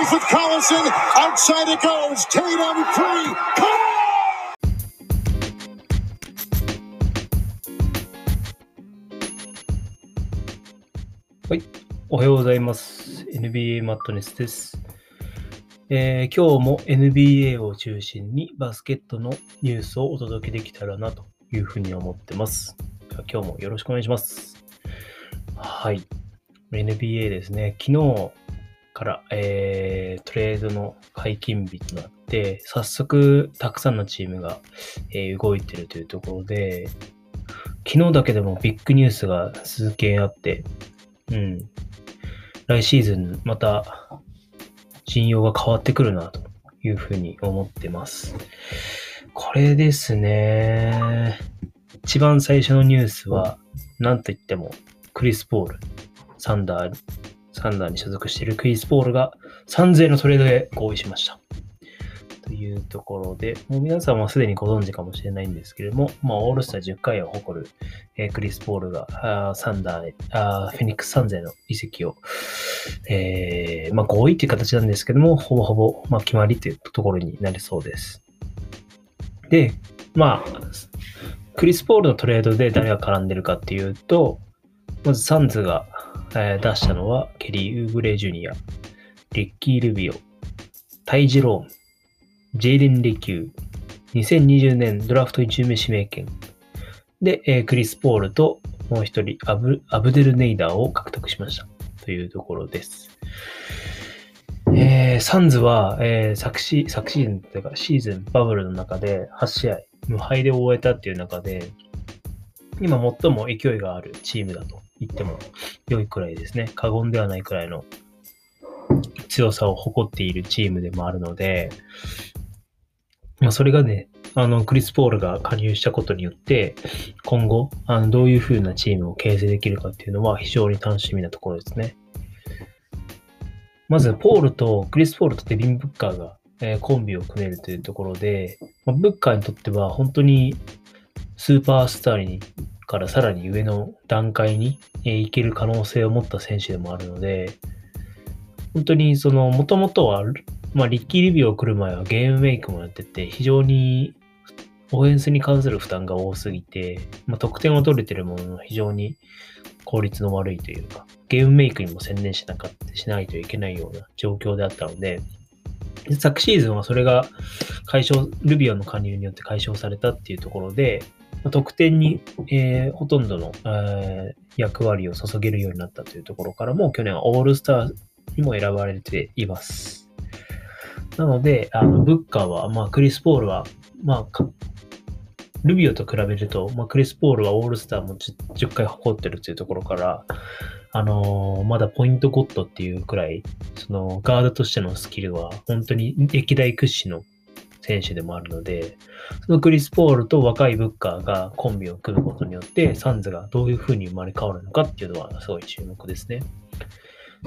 Goes with Collison. Outside it goes. Tatum three. Come はい。おはようございます。NBA マットネスです。えー今日も NBA を中心にバスケットのニュースをお届けできたらなというふうに思ってます。今日もよろしくお願いします。はい。NBA ですね。昨日から、えートレードの解禁日となって、早速たくさんのチームが、えー動いてるというところで、昨日だけでもビッグニュースが数件あって、うん。来シーズンまた陣容が変わってくるなというふうに思ってます。これですね。一番最初のニュースは、なんといってもクリス・ポール、サンダー、サンダーに所属しているクリス・ポールが3000のトレードで合意しました。というところで、もう皆さんはすでにご存知かもしれないんですけれども、まあ、オールスター10回を誇る、えークリス・ポールがあーサンダーへ、あーフェニックス・サンゼの移籍を、えーまあ、合意という形なんですけども、ほぼほぼ、まあ、決まりというところになりそうです。で、まあ、クリス・ポールのトレードで誰が絡んでるかっていうと、まずサンズが、えー出したのは、ケリー・ウーブレイ・ジュニア、リッキー・ルビオ、タイ・ジェローン、ジェイレン・レキュー、2020年ドラフト1巡目指名権。で、えークリス・ポールともう一人アブ、アブデル・ネイダーを獲得しました。というところです。えーサンズは、えー昨シ昨シーズンというかシーズンバブルの中で8試合無敗で終えたっていう中で、今最も勢いがあるチームだと言っても良いくらいですね。過言ではないくらいの強さを誇っているチームでもあるので、まあ、それがね、あの、クリス・ポールが加入したことによって、今後、あのどういう風なチームを形成できるかっていうのは非常に楽しみなところですね。まず、ポールと、クリス・ポールとデビン・ブッカーが、えコンビを組めるというところで、まあ、ブッカーにとっては本当にスーパースターにからさらに上の段階に、行ける可能性を持った選手でもあるので、本当にその、もともとは、まあ、リッキー・リビオを来る前はゲームメイクもやってて、非常にオフェンスに関する負担が多すぎて、まあ、得点を取れてるものの非常に効率の悪いというか、ゲームメイクにも専念しなかった、しないといけないような状況であったので、昨シーズンはそれが解消、ルビオの加入によって解消されたっていうところで、得点に、えーほとんどの、えー役割を注げるようになったというところからも、去年はオールスターにも選ばれています。なので、あの、ブッカーは、まあ、クリス・ポールは、まあ、ルビオと比べると、まあ、クリス・ポールはオールスターも 10, 10回誇ってるというところから、あのーまだポイントゴッドっていうくらい、そのガードとしてのスキルは本当に歴代屈指の選手でもあるので、そのクリス・ポールと若いブッカーがコンビを組むことによって、サンズがどういうふうに生まれ変わるのかっていうのはすごい注目ですね。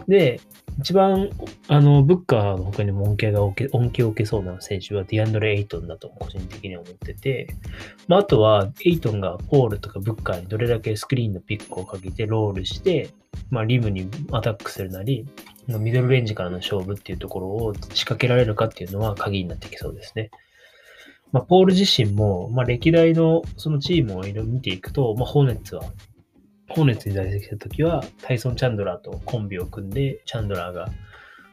で、一番、あの、ブッカーの他にも恩恵が、恩恵を受けそうな選手はディアンドレ・エイトンだと個人的に思ってて、まあ、あとは、エイトンがポールとかブッカーにどれだけスクリーンのピックをかけてロールして、まあ、リムにアタックするなり、ミドルレンジからの勝負っていうところを仕掛けられるかっていうのは鍵になってきそうですね。まあ、ポール自身も、まあ、歴代のそのチームを見ていくと、まあ、ホーネッツは、ホーネッツに在籍した時は、タイソン・チャンドラーとコンビを組んで、チャンドラーが、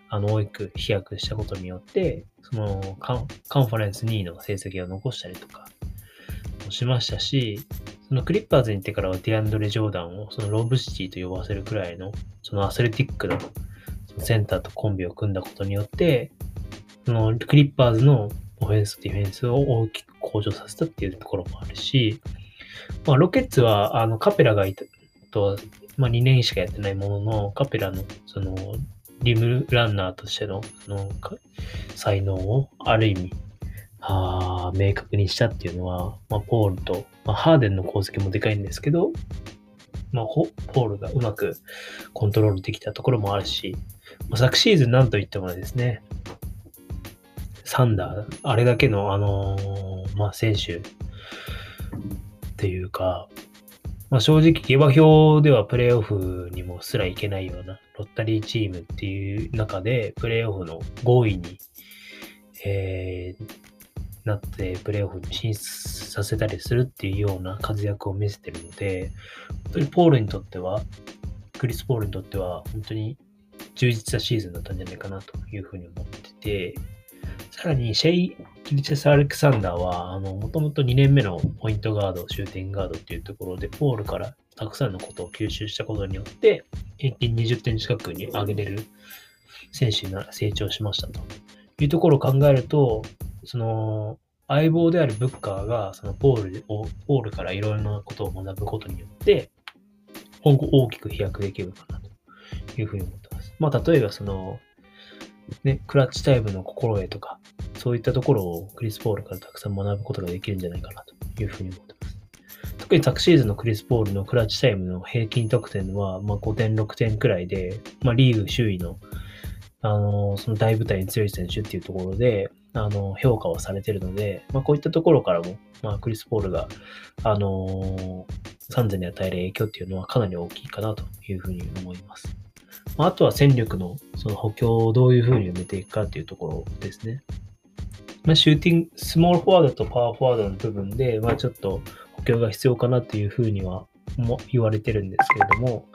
あの、大きく飛躍したことによって、そのカン、カンファレンス2位の成績を残したりとかしましたし、そのクリッパーズに行ってからはディアンドレ・ジョーダンをそのローブシティと呼ばせるくらいの、そのアスレティックなそのセンターとコンビを組んだことによって、そのクリッパーズのオフェンス、ディフェンスを大きく向上させたっていうところもあるし、まあ、ロケッツはあのカペラがいたと、まあ、2年しかやってないものの、カペラのそのリムランナーとしてのその才能をある意味あ明確にしたっていうのは、まあ、ポールと、まあ、ハーデンの功績もでかいんですけど、まあ、ポールがうまくコントロールできたところもあるし、まあ、昨シーズンなんといってもですね、サンダー、あれだけの、あのーまあ、選手っていうか、まあ、正直、下馬評ではプレイオフにもすらいけないようなロッタリーチームっていう中で、プレイオフの5位に、えー、なってプレイオフに進出させたりするっていうような活躍を見せてるので、本当にポールにとっては、クリス・ポールにとっては、本当に充実したシーズンだったんじゃないかなというふうに思ってて、さらにシェイ・キリチェス・アレクサンダーは、あの、もともと2年目のポイントガード、シューティングガードっていうところで、ポールからたくさんのことを吸収したことによって、平均20点近くに上げれる選手に成長しましたというところを考えると、その、相棒であるブッカーが、そのポールを、ポールからいろいろなことを学ぶことによって、今後大きく飛躍できるかなというふうに思ってます。まあ、例えばその、ね、クラッチタイムの心得とか、そういったところをクリス・ポールからたくさん学ぶことができるんじゃないかなというふうに思ってます。特に昨シーズンのクリス・ポールのクラッチタイムの平均得点は、まあ、5点、6点くらいで、まあ、リーグ周囲の、あの、その大舞台に強い選手っていうところで、あの、評価をされてるので、まあ、こういったところからも、まあ、クリス・ポールが、あのサンズに与える影響っていうのはかなり大きいかなというふうに思います。まあ、あとは戦力のその補強をどういうふうに埋めていくかっていうところですね。まあ、シューティング、スモールフォワードとパワーフォワードの部分で、まあ、ちょっと補強が必要かなっていうふうにはも言われてるんですけれども、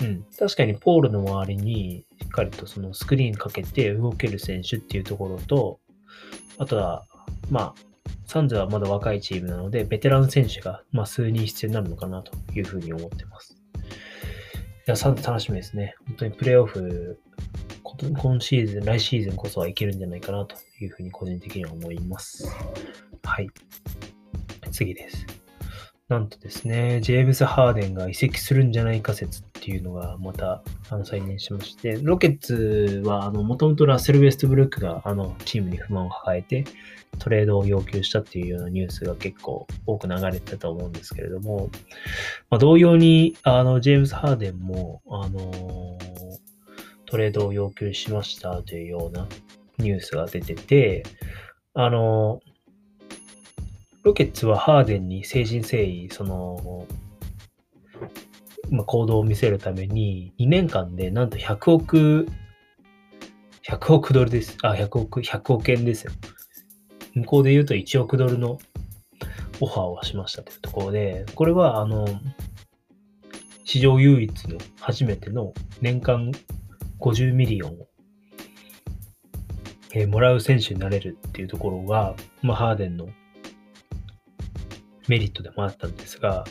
うん、確かにポールの周りにしっかりとそのスクリーンかけて動ける選手っていうところと、あとは、まあ、サンズはまだ若いチームなので、ベテラン選手が、ま、数人必要になるのかなというふうに思ってます。や、さて楽しみですね。本当にプレーオフ、今シーズン、来シーズンこそはいけるんじゃないかなというふうに個人的には思います。はい。次です。なんとですね、ジェームズ・ハーデンが移籍するんじゃないか説っていうのがまたあの再燃しまして、ロケッツはあの、もともとラッセル・ウェストブルックがあの、チームに不満を抱えてトレードを要求したっていうようなニュースが結構多く流れてたと思うんですけれども、まあ、同様に、あの、ジェームズ・ハーデンも、あの、トレードを要求しましたというようなニュースが出てて、あの、ロケッツはハーデンに誠心誠意、その、まあ、行動を見せるために、2年間でなんと100億、100億ドルです。あ、100億、100億円ですよ。向こうで言うと1億ドルのオファーをしましたというところで、これは、あの、史上唯一の初めての年間50 million を、えー、もらう選手になれるっていうところが、まあ、ハーデンのメリットでもあったんですが、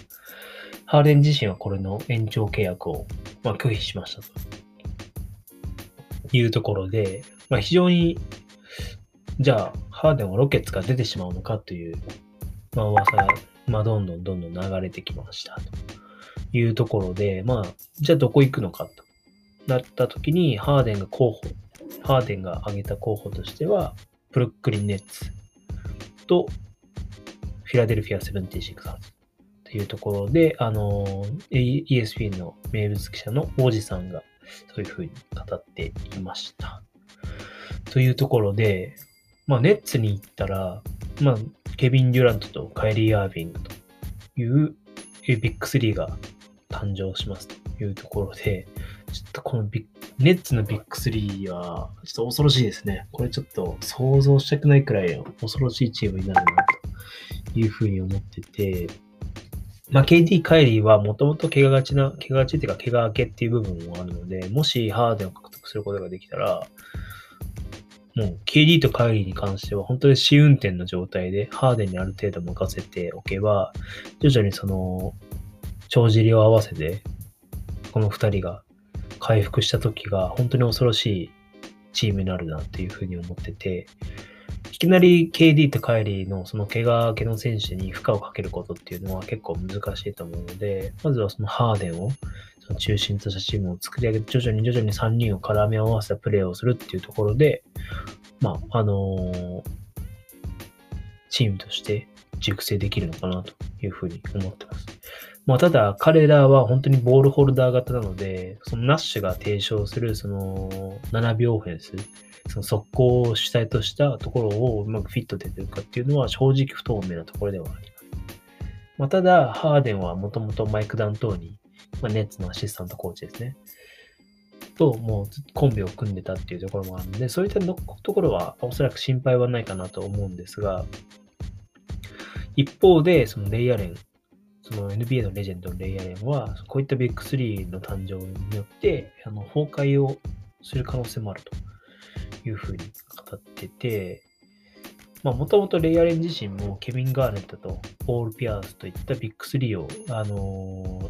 ハーデン自身はこれの延長契約を、まあ、拒否しましたと。いうところで、まあ、非常に、じゃあ、ハーデンはロケッツから出てしまうのかという、まあ、噂が、まあ、どんどんどんどん流れてきましたと。いうところで、まあ、じゃあどこ行くのかと。なった時に、ハーデンが候補、ハーデンが挙げた候補としては、ブルックリンネッツとフィラデルフィア・セブンティシクサーズというところで、あの、ESP の名物記者のウォジさんがそういうふうに語っていました。というところで、まあ、ネッツに行ったら、まあ、ケビン・デュラントとカイリー・アービングというビッグ3が誕生しますというところで、ちょっとこのビッネッツのビッグ3は、ちょっと恐ろしいですね。これちょっと想像したくないくらい恐ろしいチームになるないうふうに思ってて、まあ、KD、カイリーはもともと怪我がちな、怪我がちっていうか怪我明けっていう部分もあるので、もしハーデンを獲得することができたら、もう KD とカイリーに関しては本当に試運転の状態でハーデンにある程度任せておけば、徐々にその、帳尻を合わせて、この二人が回復した時が本当に恐ろしいチームになるなっていうふうに思ってて、いきなり KD とカイリーのその怪我明けの選手に負荷をかけることっていうのは結構難しいと思うので、まずはそのハーデンをその中心としたチームを作り上げて、徐々に徐々に3人を絡み合わせたプレーをするっていうところで、まあ、あのー、チームとして熟成できるのかなというふうに思ってます。まあ、ただ、彼らは本当にボールホルダー型なので、そのナッシュが提唱するその7秒オフェンス、その速攻を主体としたところをうまくフィットできるかっていうのは正直不透明なところではあります。まあ、ただ、ハーデンはもともとマイク・ダントーニー、まあ、ネッツのアシスタントコーチですね。と、もうコンビを組んでたっていうところもあるので、そういったところはおそらく心配はないかなと思うんですが、一方で、そのレイヤーレン、その NBA のレジェンドのレイヤーレンは、こういったビッグ3の誕生によって、あの崩壊をする可能性もあるというふうに語ってて、まあ、もともとレイヤレン自身もケビン・ガーネットとポール・ピアースといったビッグ3を、あのー、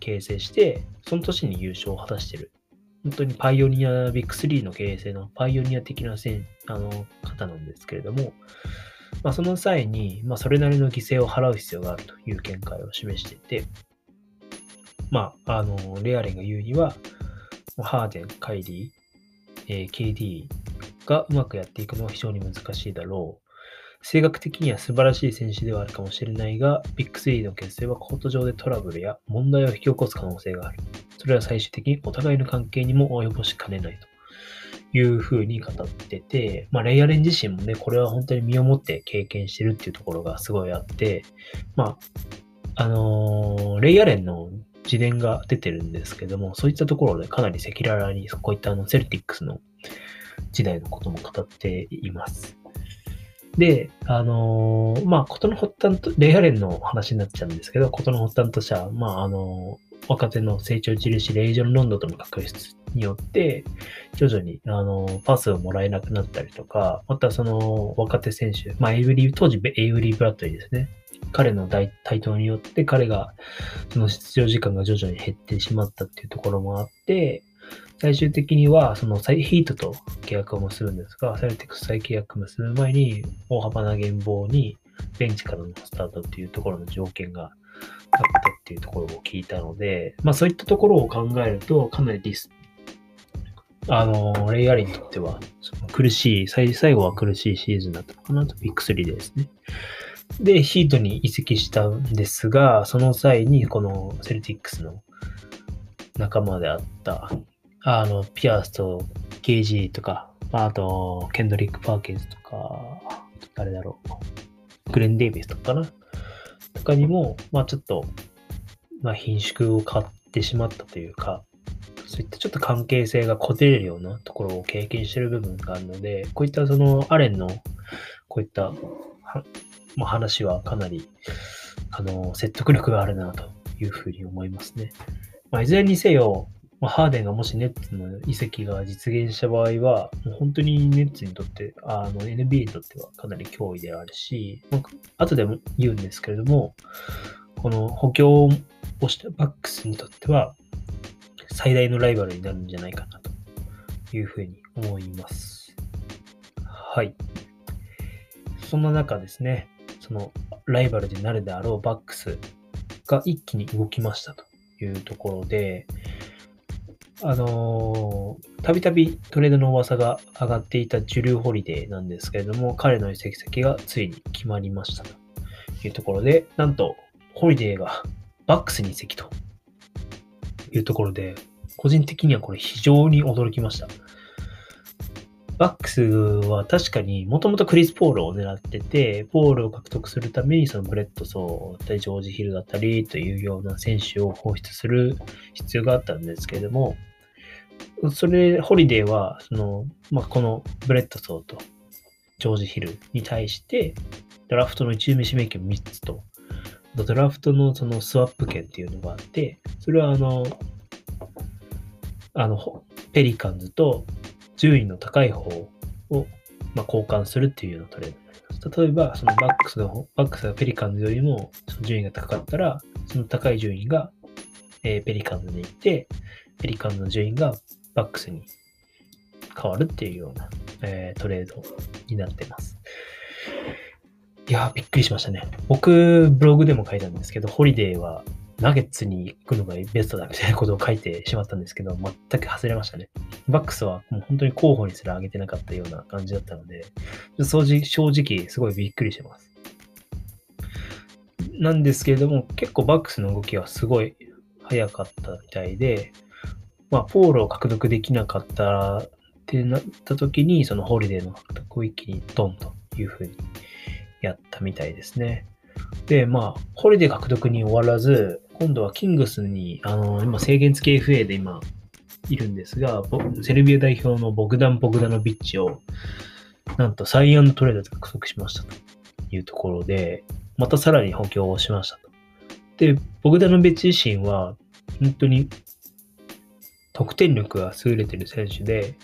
形成して、その年に優勝を果たしてる。本当にパイオニア、ビッグ3の形成のパイオニア的なせんあの方なんですけれども、まあ、その際に、まあ、それなりの犠牲を払う必要があるという見解を示していて、まあ、あの、レアレンが言うには、ハーデン、カイリー、えー、KD がうまくやっていくのは非常に難しいだろう。性格的には素晴らしい選手ではあるかもしれないが、ビッグ3の結成はコート上でトラブルや問題を引き起こす可能性がある。それは最終的にお互いの関係にも及ぼしかねないというふうに語ってて、まあ、レイヤレン自身もね、これは本当に身をもって経験してるっていうところがすごいあって、まあ、あのー、レイヤレンの自伝が出てるんですけども、そういったところでかなり赤裸々にこういったあのセルティックスの時代のことも語っています。で、あのー、まあ、ことの発端と、レイ・アレンの話になっちゃうんですけど、ことの発端としては、まあ、あのー、若手の成長印、レイジョン・ロンドとの確執によって、徐々に、あの、パスをもらえなくなったりとか、またその若手選手、まあ、エイブリー、当時エイブリー・ブラッドリーですね。彼の台頭によって彼が、その出場時間が徐々に減ってしまったっていうところもあって、最終的には、そのヒートと契約を結ぶんですが、サルティックス再契約結ぶ前に、大幅な減俸に、ベンチからのスタートっていうところの条件があったっていうところを聞いたので、まあそういったところを考えると、かなりリス、あの、レイアリーにとっては、苦しい最、最後は苦しいシーズンだったのかなと、ビッグ3ですね。で、ヒートに移籍したんですが、その際に、このセルティックスの仲間であった、あの、ピアースと KG とか、あと、ケンドリック・パーキンズとか、誰だろう、グレン・デイビスとかかなとかにも、まあちょっと、まあ貧縮を買ってしまったというか、そういったちょっと関係性がこてれるようなところを経験してる部分があるので、こういったそのアレンのこういったまあ、話はかなりあの説得力があるなというふうに思いますね。まあ、いずれにせよ、まあ、ハーデンがもしネッツの移籍が実現した場合は、もう本当にネッツにとって、あの NBA にとってはかなり脅威であるし、まあ、後でも言うんですけれども、この補強をしたバックスにとっては、最大のライバルになるんじゃないかなというふうに思います。はい。そんな中ですね、そのライバルになるであろうバックスが一気に動きましたというところで、あのー、たびたびトレードの噂が上がっていたジュルー・ホリデーなんですけれども、彼の移籍先がついに決まりましたというところで、なんと、ホリデーがバックスに移籍というところで、個人的にはこれ非常に驚きました。バックスは確かにもともとクリス・ポールを狙ってて、ポールを獲得するためにそのブレッドソーだったり、ジョージ・ヒルだったりというような選手を放出する必要があったんですけれども、それ、ホリデーは、その、まあ、このブレッドソーとジョージ・ヒルに対して、ドラフトの1巡目指名権3つと、ドラフトのそのスワップ権っていうのがあって、それはあの、あの、ペリカンズと順位の高い方を、まあ、交換するっていうようなトレードになります。例えば、そのバックスが、バックスがペリカンズよりもその順位が高かったら、その高い順位が、えー、ペリカンズに行って、ペリカンズの順位がバックスに変わるっていうような、えー、トレードになってます。いやびっくりしましたね。僕、ブログでも書いたんですけど、ホリデーはナゲッツに行くのがベストだみたいなことを書いてしまったんですけど、全く外れましたね。バックスはもう本当に候補にすら上げてなかったような感じだったので、正直すごいびっくりしてます。なんですけれども、結構バックスの動きはすごい早かったみたいで、まあ、ポールを獲得できなかったってなった時に、そのホリデーの獲得を一気にドンというふうにやったみたいですね。で、まあ、ホリデー獲得に終わらず、今度はキングスに、あの、今制限付き FA で今、いるんですが、セルビア代表のボグダン・ボグダノビッチを、なんとサインアンドトレードで獲得しましたというところで、またさらに補強をしましたと。で、ボグダノビッチ自身は、本当に得点力が優れてる選手で、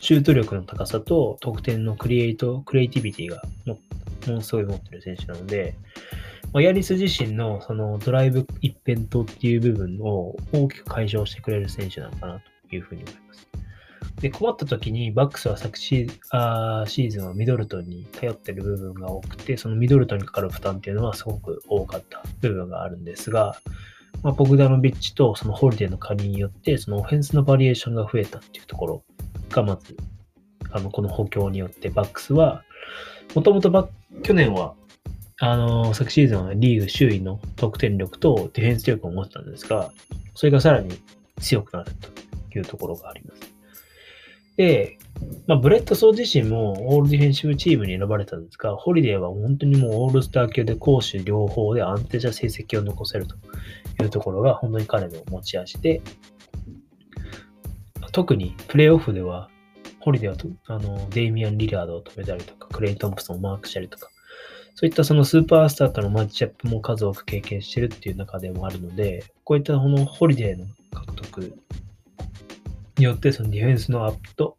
シュート力の高さと得点のクリエイト、クリエイティビティがもものすごい持ってる選手なので、まあ、ヤリス自身のそのドライブ一辺倒っていう部分を大きく解消してくれる選手なのかなというふうに思います。で、困った時にバックスは昨シーあーシーズンはミドルトンに頼ってる部分が多くて、そのミドルトンにかかる負担っていうのはすごく多かった部分があるんですが、まあ、ボグダノビッチとそのホリデーの加入によって、そのオフェンスのバリエーションが増えたっていうところが、まず、あの、この補強によってバックスは、もともと去年は、あの、昨シーズンはリーグ首位の得点力とディフェンス力を持ってたんですが、それがさらに強くなるというところがあります。で、まあ、ブレッドソー自身もオールディフェンシブチームに選ばれたんですが、ホリデーは本当にもうオールスター級で攻守両方で安定した成績を残せるというところが本当に彼の持ち味で、特にプレイオフでは、ホリデーはとあのデイミアン・リラードを止めたりとか、クレイ・トンプソンをマークしたりとか、そういったそのスーパースターとのマッチアップも数多く経験してるっていう中でもあるので、こういったこのホリデーの獲得によって、そのディフェンスのアップと、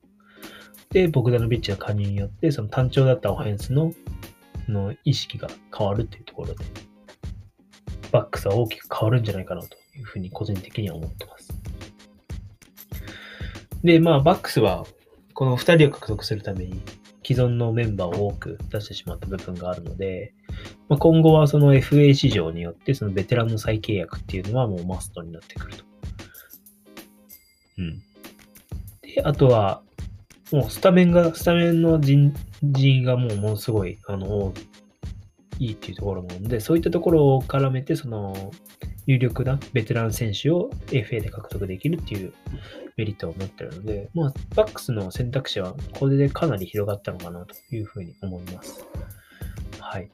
で、ボグダノビッチの加入によって、その単調だったオフェンスのの意識が変わるっていうところで、バックスは大きく変わるんじゃないかなというふうに個人的には思ってます。で、まあ、バックスは、この2人を獲得するために、既存のメンバーを多く出してしまった部分があるので、まあ、今後はその FA 市場によって、そのベテランの再契約っていうのはもうマストになってくると。うん。で、あとは、もうスタメンが、スタメンの人人がもうものすごい、あの、いいっていうところなので、そういったところを絡めて、その、有力なベテラン選手を FA で獲得できるっていうメリットを持ってるので、まあ、バックスの選択肢はこれでかなり広がったのかなというふうに思います。はい。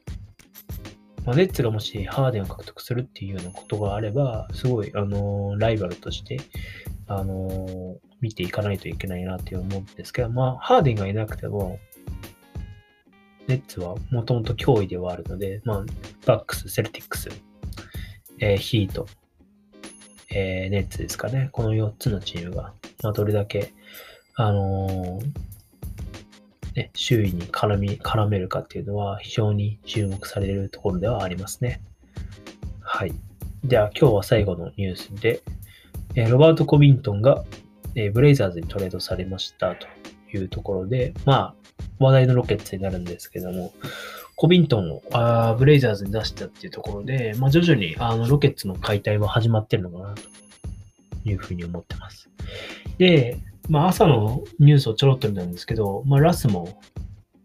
まあ、ネッツがもしハーデンを獲得するっていうようなことがあれば、すごい、あのー、ライバルとして、あのー、見ていかないといけないなって思うんですけど、まあ、ハーデンがいなくても、ネッツはもともと脅威ではあるので、まあ、バックス、セルティックス、えー、ヒート、えー、ネッツですかね。この4つのチームが、まあ、どれだけ、あのー、ね、周囲に絡み、絡めるかっていうのは非常に注目されるところではありますね。はい。では今日は最後のニュースで、えー、ロバート・コビントンが、え、ブレイザーズにトレードされましたというところで、まあ、話題のロケッツになるんですけども、コビントンをあブレイザーズに出したっていうところで、まあ、徐々にあのロケッツの解体は始まってるのかなというふうに思ってます。で、まあ、朝のニュースをちょろっと見たんですけど、まあ、ラスも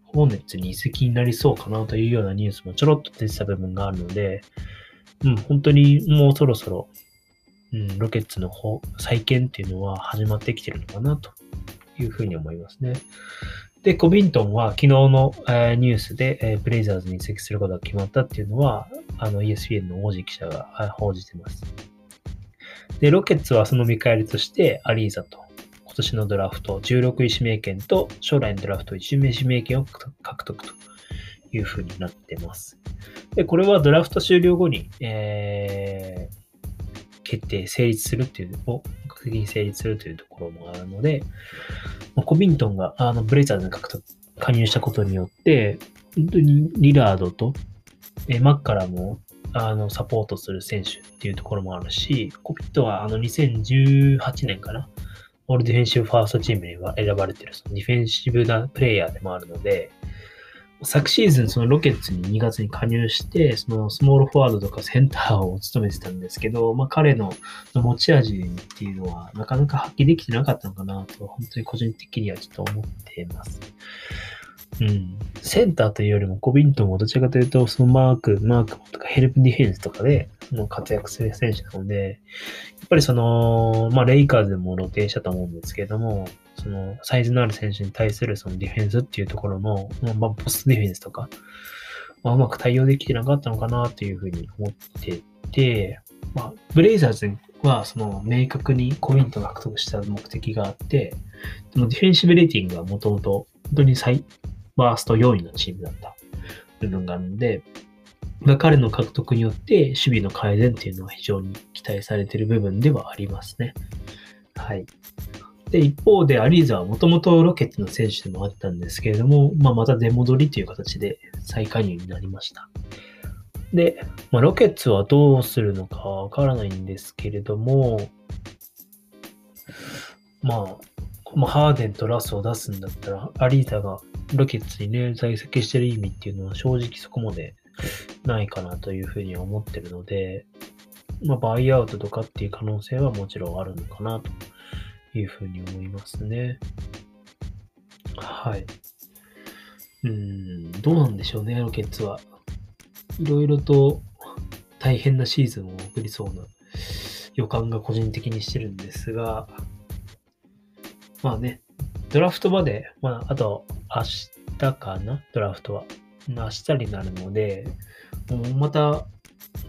ホーネッツに移籍になりそうかなというようなニュースもちょろっと出てた部分があるので、うん、本当にもうそろそろ、うん、ロケッツの再建っていうのは始まってきてるのかなというふうに思いますね。で、コビントンは昨日の、えー、ニュースで、えー、ブレイザーズに移籍することが決まったっていうのは、あの ESPN の王子記者が報じてます。で、ロケッツはその見返りとして、アリーザと今年のドラフト16位指名権と将来のドラフト1名指名権を獲得というふうになってます。で、これはドラフト終了後に、えー、決定、成立するっていうの、を的に成立するというところもあるので、まあ、コビントンがあのブレイザーズに加入したことによって、本当にリラードと、えマッカラもあのサポートする選手っていうところもあるし、コビントンはあの2018年かな、オールディフェンシブファーストチームには選ばれてるそのディフェンシブなプレイヤーでもあるので、昨シーズン、そのロケッツに2月に加入して、そのスモールフォワードとかセンターを務めてたんですけど、まあ彼の持ち味っていうのはなかなか発揮できてなかったのかなと、本当に個人的にはちょっと思っています。うん。センターというよりもコビントンもどちらかというと、そのマーク、マークとかヘルプディフェンスとかで、その活躍する選手なので、やっぱりその、まあレイカーズでも露呈したと思うんですけれども、そのサイズのある選手に対するそのディフェンスっていうところの、まあ、ポストディフェンスとか、まあ、うまく対応できてなかったのかなというふうに思ってて、まあ、ブレイザーズはその明確にコイント獲得した目的があって、でもディフェンシブレーティングはもともと本当に最ワースト4位のチームだった部分があるので、まあ、彼の獲得によって守備の改善っていうのは非常に期待されている部分ではありますね。はい。で、一方でアリーザはもともとロケットの選手でもあったんですけれども、まあ、また出戻りという形で再加入になりました。で、まあ、ロケッツはどうするのかわからないんですけれども、まあ、まあ、ハーデンとラスを出すんだったら、アリーザがロケッツにね、在籍してる意味っていうのは正直そこまでないかなというふうに思ってるので、まあ、バイアウトとかっていう可能性はもちろんあるのかなというふうに思いますね。はい。うん、どうなんでしょうね、ロケッツは。いろいろと大変なシーズンを送りそうな予感が個人的にしてるんですが、まあね、ドラフトまで、まあ、あと明日かな、ドラフトは。明日になるので、もうまた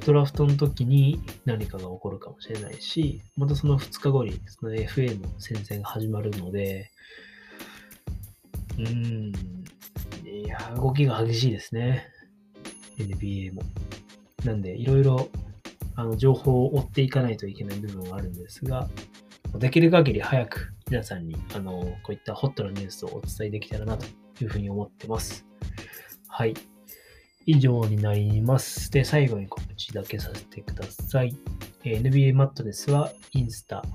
ドラフトの時に何かが起こるかもしれないし、またその2日後にその FA の戦線が始まるので、うーん、いや、動きが激しいですね。NBA も。なんで、いろいろあの情報を追っていかないといけない部分はあるんですが、できる限り早く皆さんにあのこういったホットなニュースをお伝えできたらなというふうに思ってます。はい。以上になります。で、最後に告知だけさせてください。え NBA マットネスはインスタ、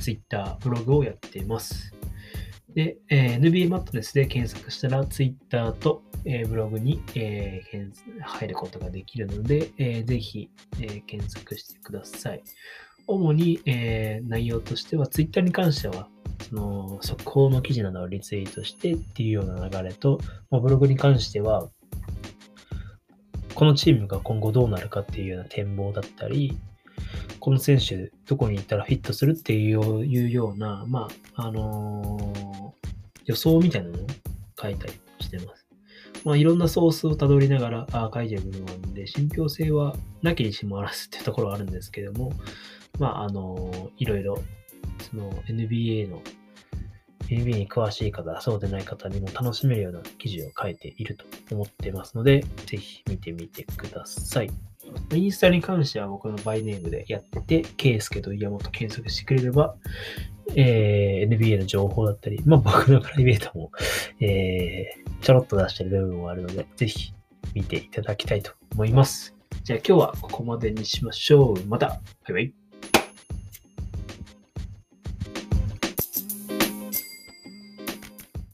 ツイッター、ブログをやっています。で、えー、NBA マットネスで検索したら、ツイッターと、えー、ブログに、えー、入ることができるので、えー、ぜひ、え、検索してください。主に、えー、内容としては、ツイッターに関しては、その速報の記事などをリツイートしてっていうような流れと、まあ、ブログに関しては、このチームが今後どうなるかっていうような展望だったり、この選手、どこに行ったらフィットするっていうような、まあ、あのー、予想みたいなのを書いたりしてます。まあ、いろんなソースをたどりながらあ書いてる部分があるんで、信憑性はなきにしもあらずっていうところはあるんですけども、まあ、あのー、いろいろ、その NBA の PB に詳しい方、そうでない方にも楽しめるような記事を書いていると思ってますので、ぜひ見てみてください。インスタに関しては僕のバイネームでやってて、ケイスケと岩本検索してくれれば、えー、NBA の情報だったり、まあ僕のプライベートも、えー、ちょろっと出してる部分もあるので、ぜひ見ていただきたいと思います。じゃあ今日はここまでにしましょう。また、バイバイ。